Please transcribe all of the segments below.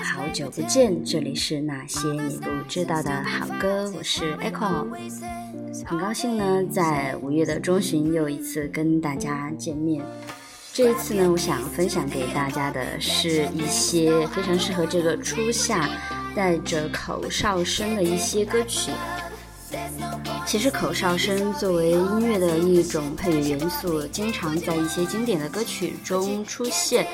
好久不见，这里是那些你不知道的好歌，我是 Echo，很高兴呢，在五月的中旬又一次跟大家见面。这一次呢，我想分享给大家的是一些非常适合这个初夏带着口哨声的一些歌曲。其实口哨声作为音乐的一种配乐元素，经常在一些经典的歌曲中出现。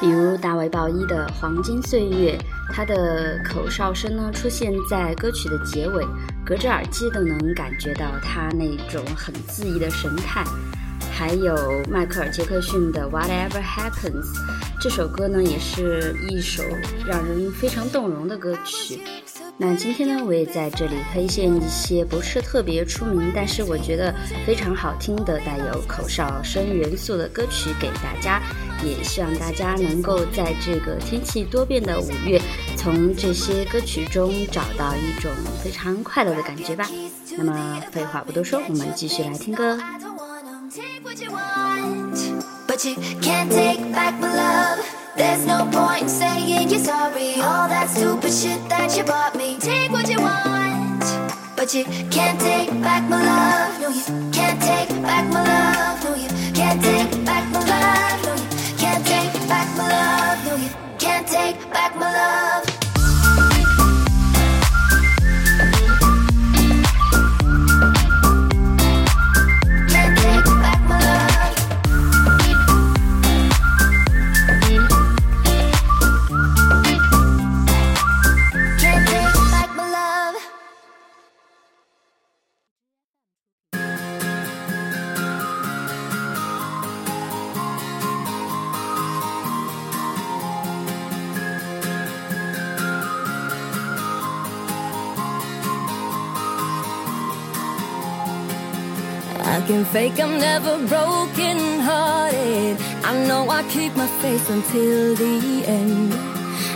比如大卫鲍伊的《黄金岁月》，他的口哨声呢出现在歌曲的结尾，隔着耳机都能感觉到他那种很恣意的神态。还有迈克尔·杰克逊的《Whatever Happens》，这首歌呢也是一首让人非常动容的歌曲。那今天呢，我也在这里推荐一些不是特别出名，但是我觉得非常好听的带有口哨声元素的歌曲给大家。也希望大家能够在这个天气多变的五月，从这些歌曲中找到一种非常快乐的感觉吧。那么废话不多说，我们继续来听歌。what you want, but you can't take back my love. There's no point in saying you're sorry. All that stupid shit that you bought me. Take what you want, but you can't take back my love. No, you can't take back my love. No, you can't take back my love. No, you can't take back my love. No, you can't take back my love. I can fake I'm never broken hearted. I know I keep my face until the end.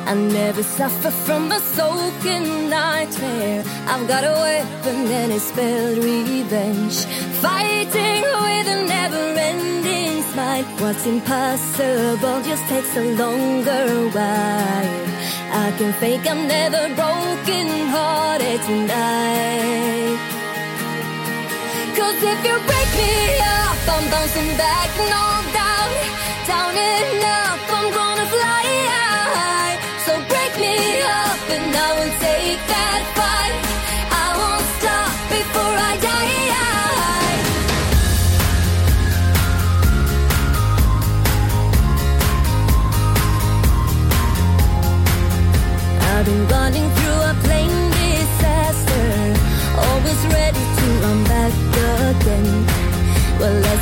I never suffer from a soaking nightmare. I've got a weapon and it's spelled revenge. Fighting with a never ending smile. What's impossible just takes a longer while. I can fake I'm never broken hearted tonight. Cause if you break me up, I'm bouncing back, no doubt. Down and up,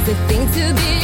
the thing to be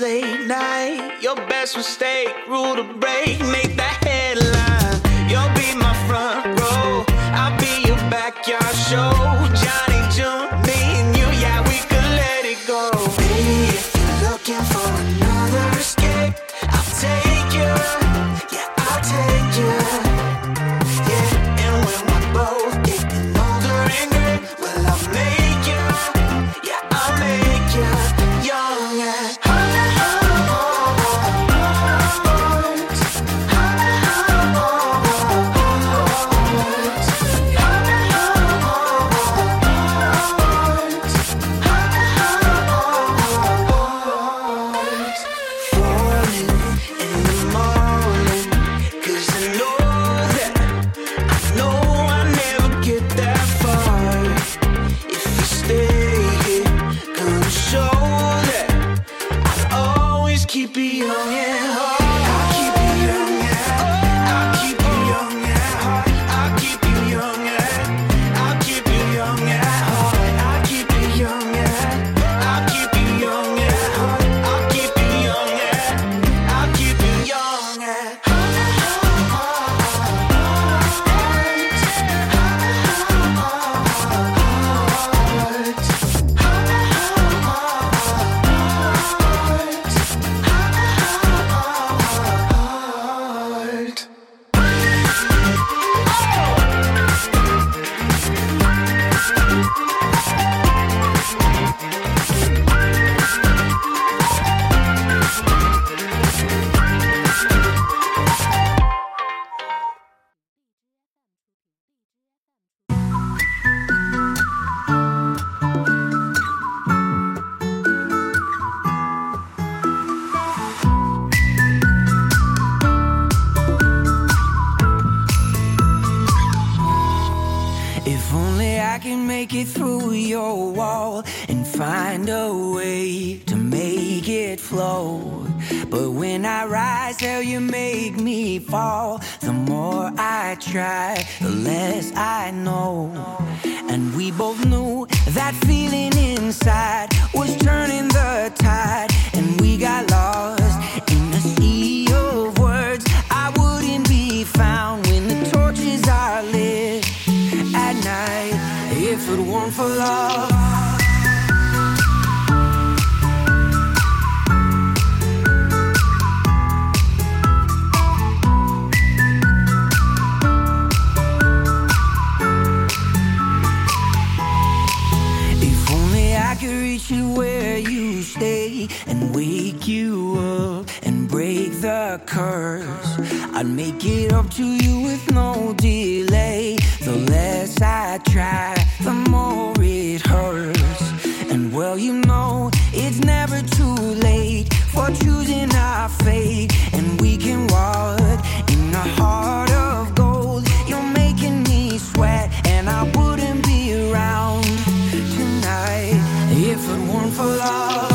late night. Your best mistake, rule to break, make that headline. You'll be my front row, I'll be your backyard show. But when I rise, hell, you make me fall. The more I try, the less I know. And we both knew that feeling inside was turning the tide, and we got lost in the sea of words. I wouldn't be found when the torches are lit at night if it weren't for love. I'd make it up to you with no delay. The less I try, the more it hurts. And well, you know, it's never too late for choosing our fate. And we can walk in the heart of gold. You're making me sweat, and I wouldn't be around tonight if it weren't for love.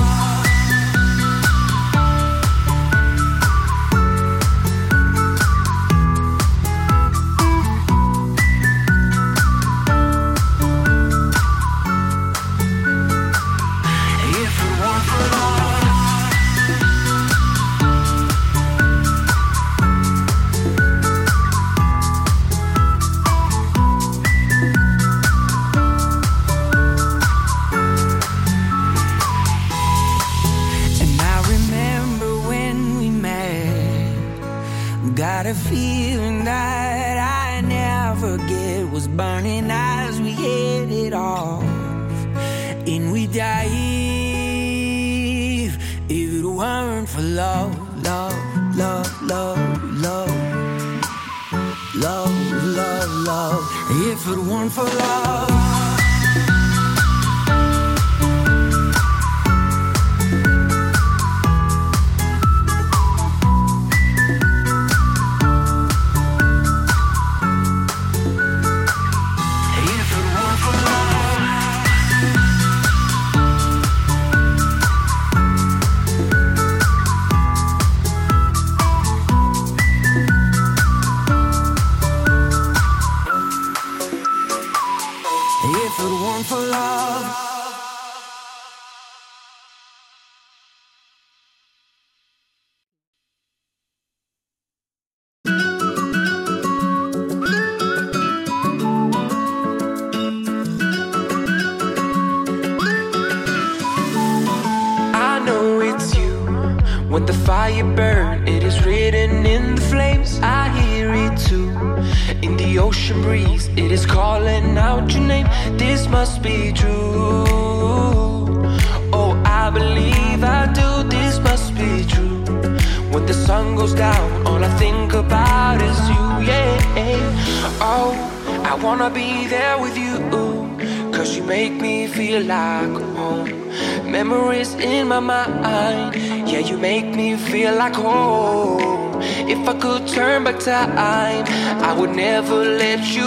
Feel like home. Memories in my mind. Yeah, you make me feel like home. If I could turn back time, I would never let you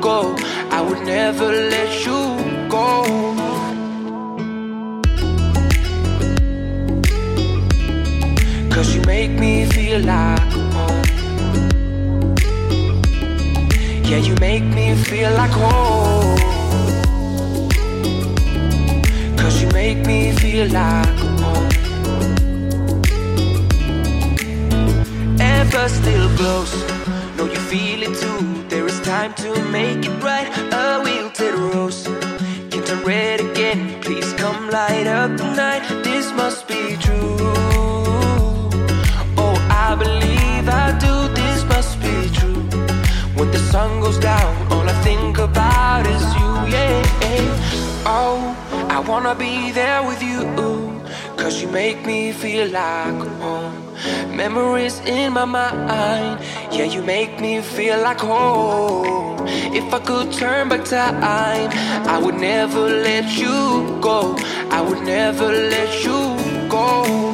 go. I would never let you go. Cause you make me feel like home. Yeah, you make me feel like home. Make me feel like home. Ever still close. Know you feel it too. There is time to make it right. A wilted rose. Can turn red again. Please come light up the night. This must be true. Oh, I believe I do. This must be true. When the sun goes down, all I think about is you. Yeah. Oh, wanna be there with you. Cause you make me feel like home. Memories in my mind. Yeah, you make me feel like home. If I could turn back time, I would never let you go. I would never let you go.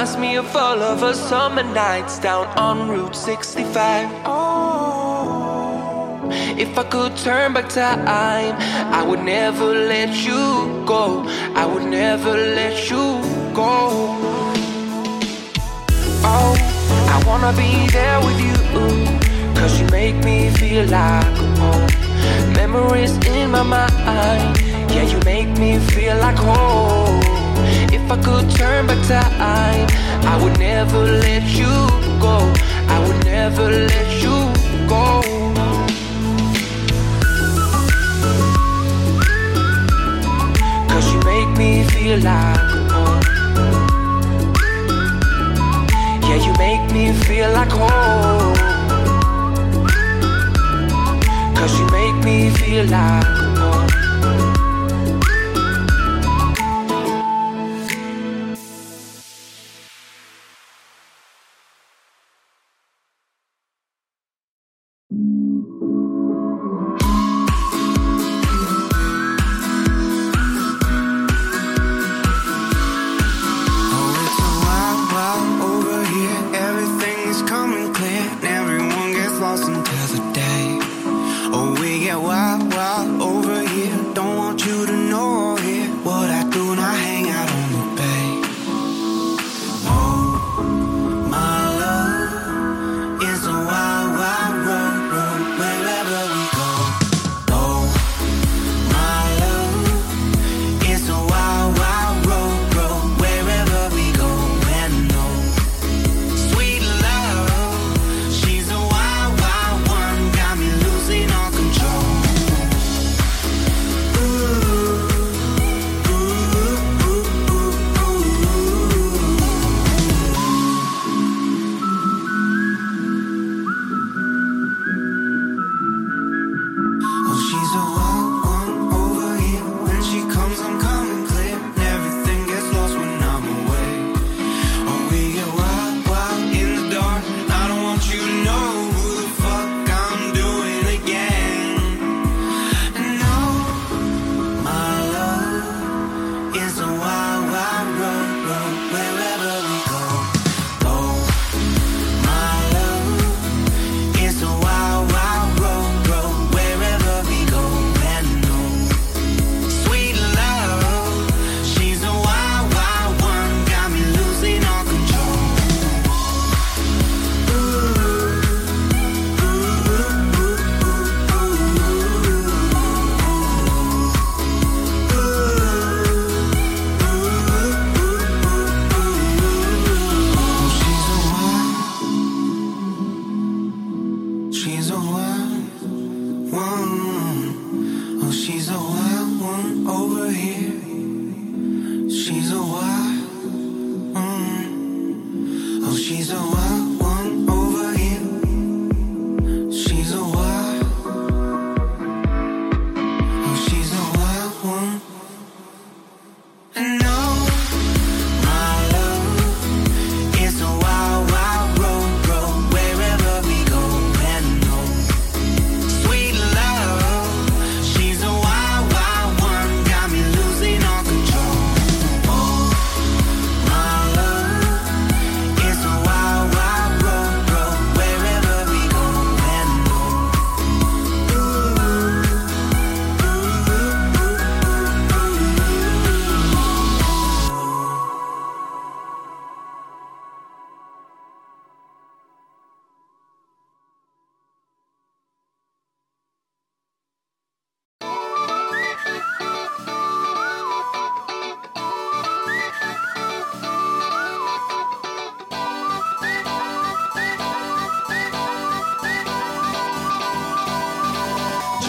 Reminds me of all of our summer nights down on Route 65. Oh, if I could turn back time, I would never let you go. I would never let you go. Oh, I wanna be there with you. Cause you make me feel like home. Memories in my mind. Yeah, you make me feel like home. If I could turn back time, I would never let you go. I would never let you go. Cause you make me feel like home. Yeah, you make me feel like home. Cause you make me feel like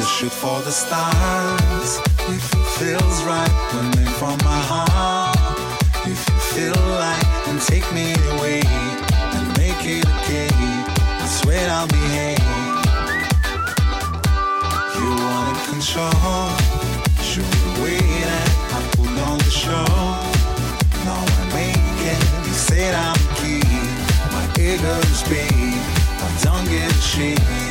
Just shoot for the stars. If it feels right, burning from my heart. If you feel like, then take me away and make it okay. I swear I'll behave. You wanted control, should we wait at? I pulled on the show. Now I make it. You said I'm key. My ego's big. I don't give a shit.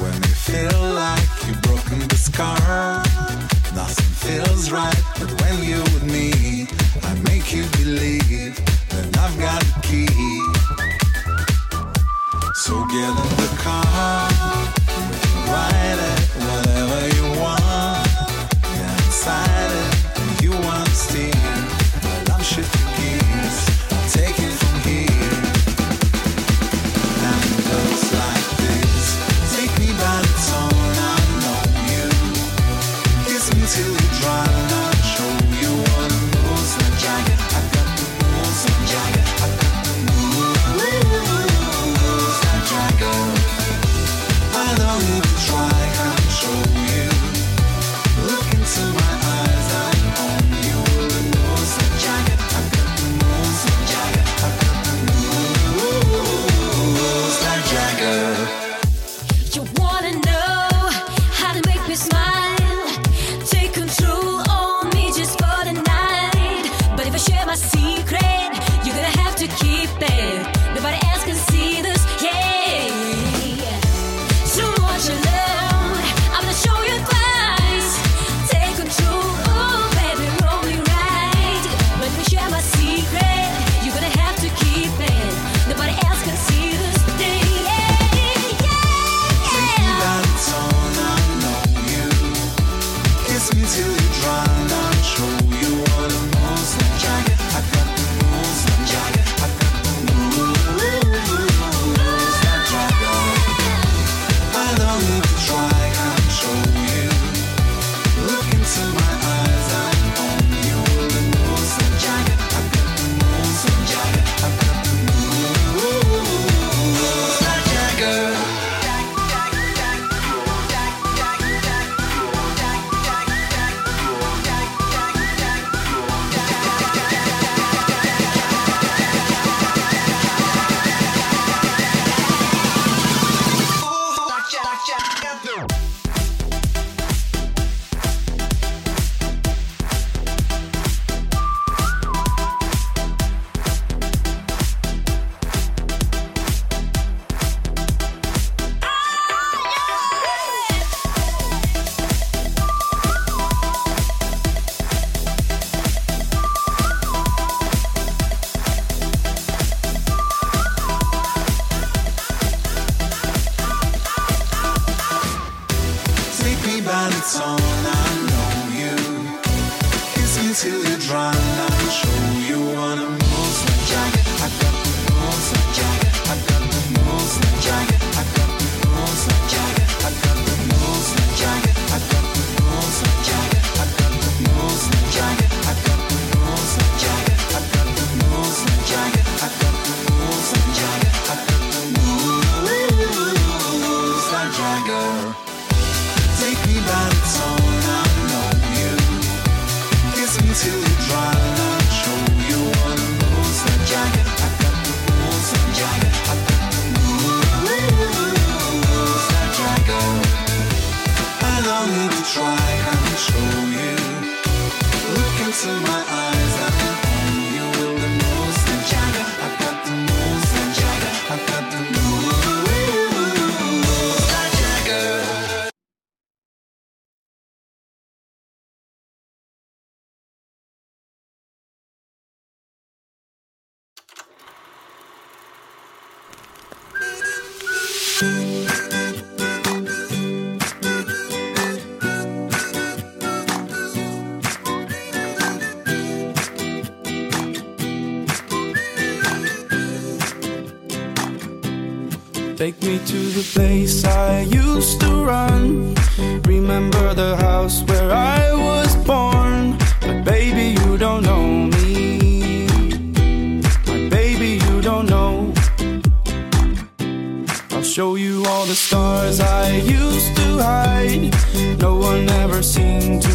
when you feel like you've broken the scar. Take me to the place I used to run. Remember the house where I was born. But baby, you don't know me. My baby, you don't know. I'll show you all the stars I used to hide. No one ever seemed to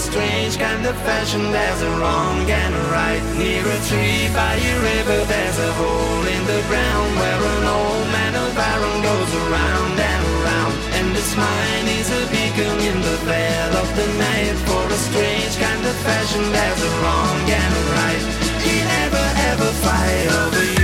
strange kind of fashion. There's a wrong and a right. Near a tree by a river, there's a hole in the ground where an old man of iron goes around and around. And this mine is a beacon in the veil of the night for a strange kind of fashion. There's a wrong and a right. He never ever fight over you.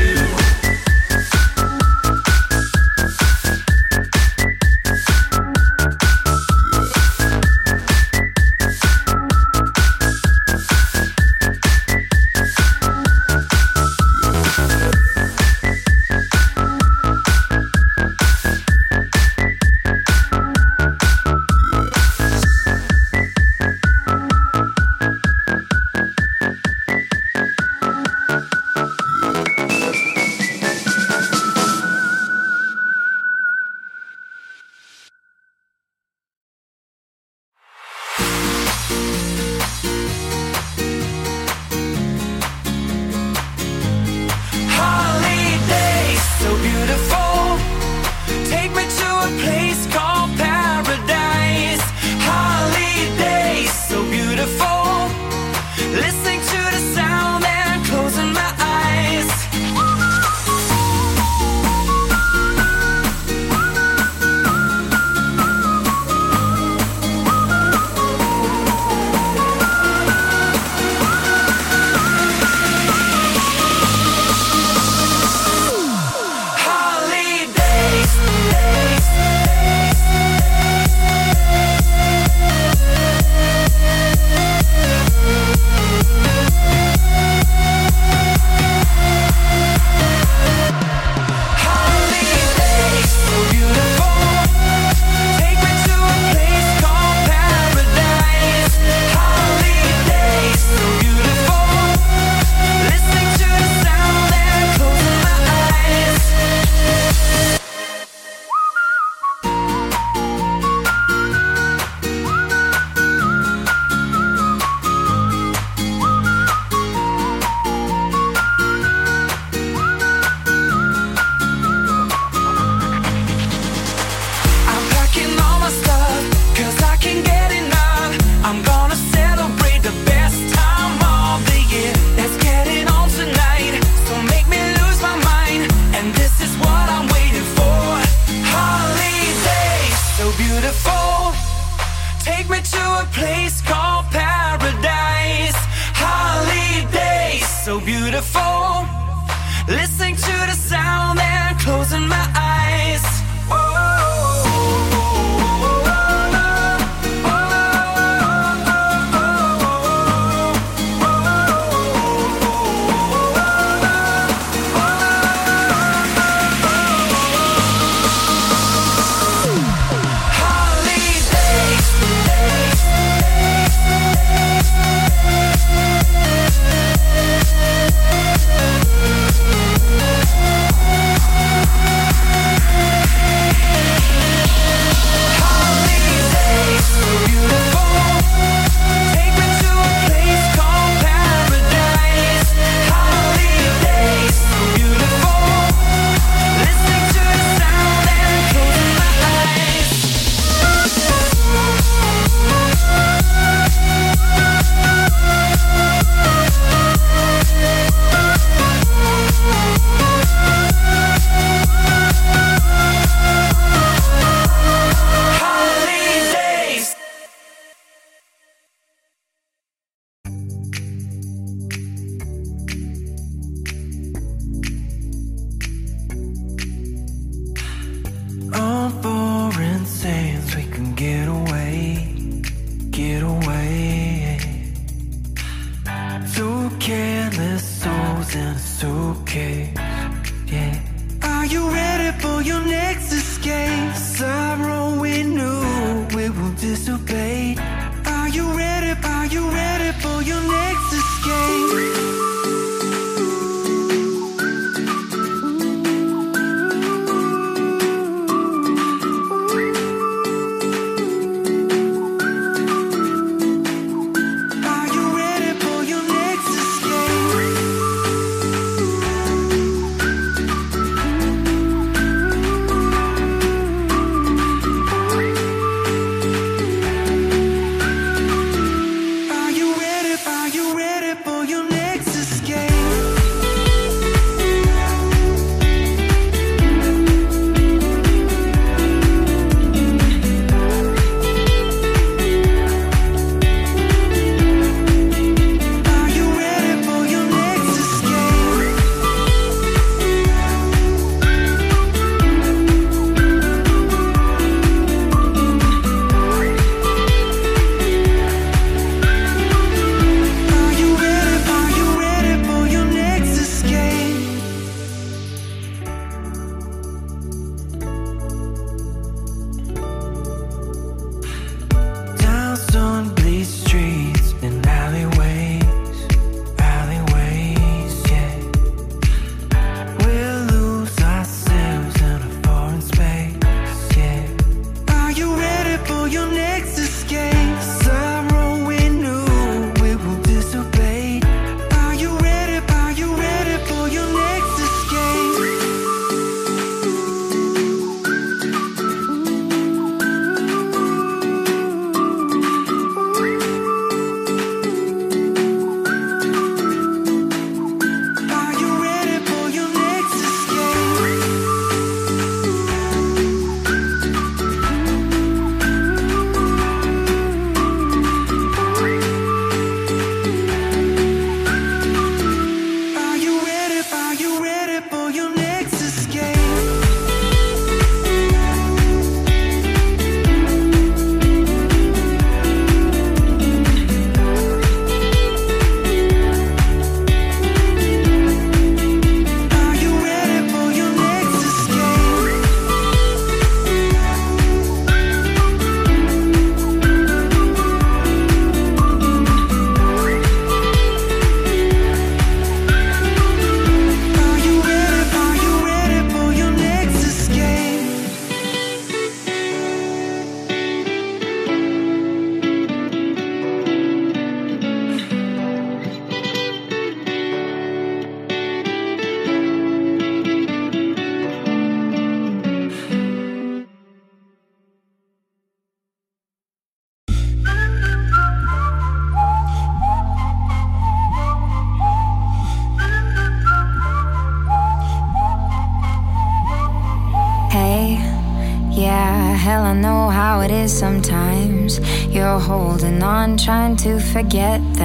On,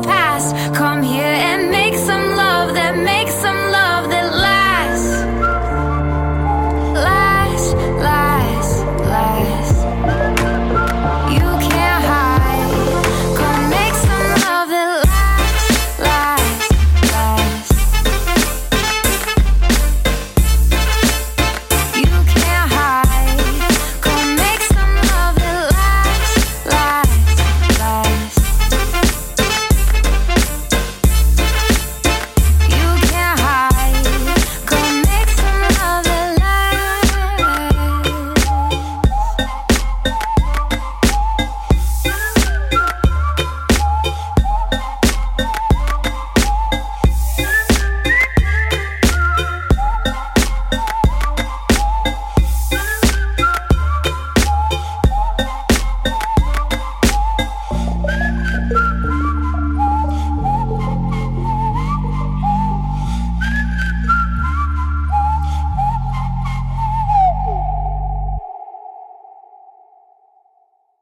past. Come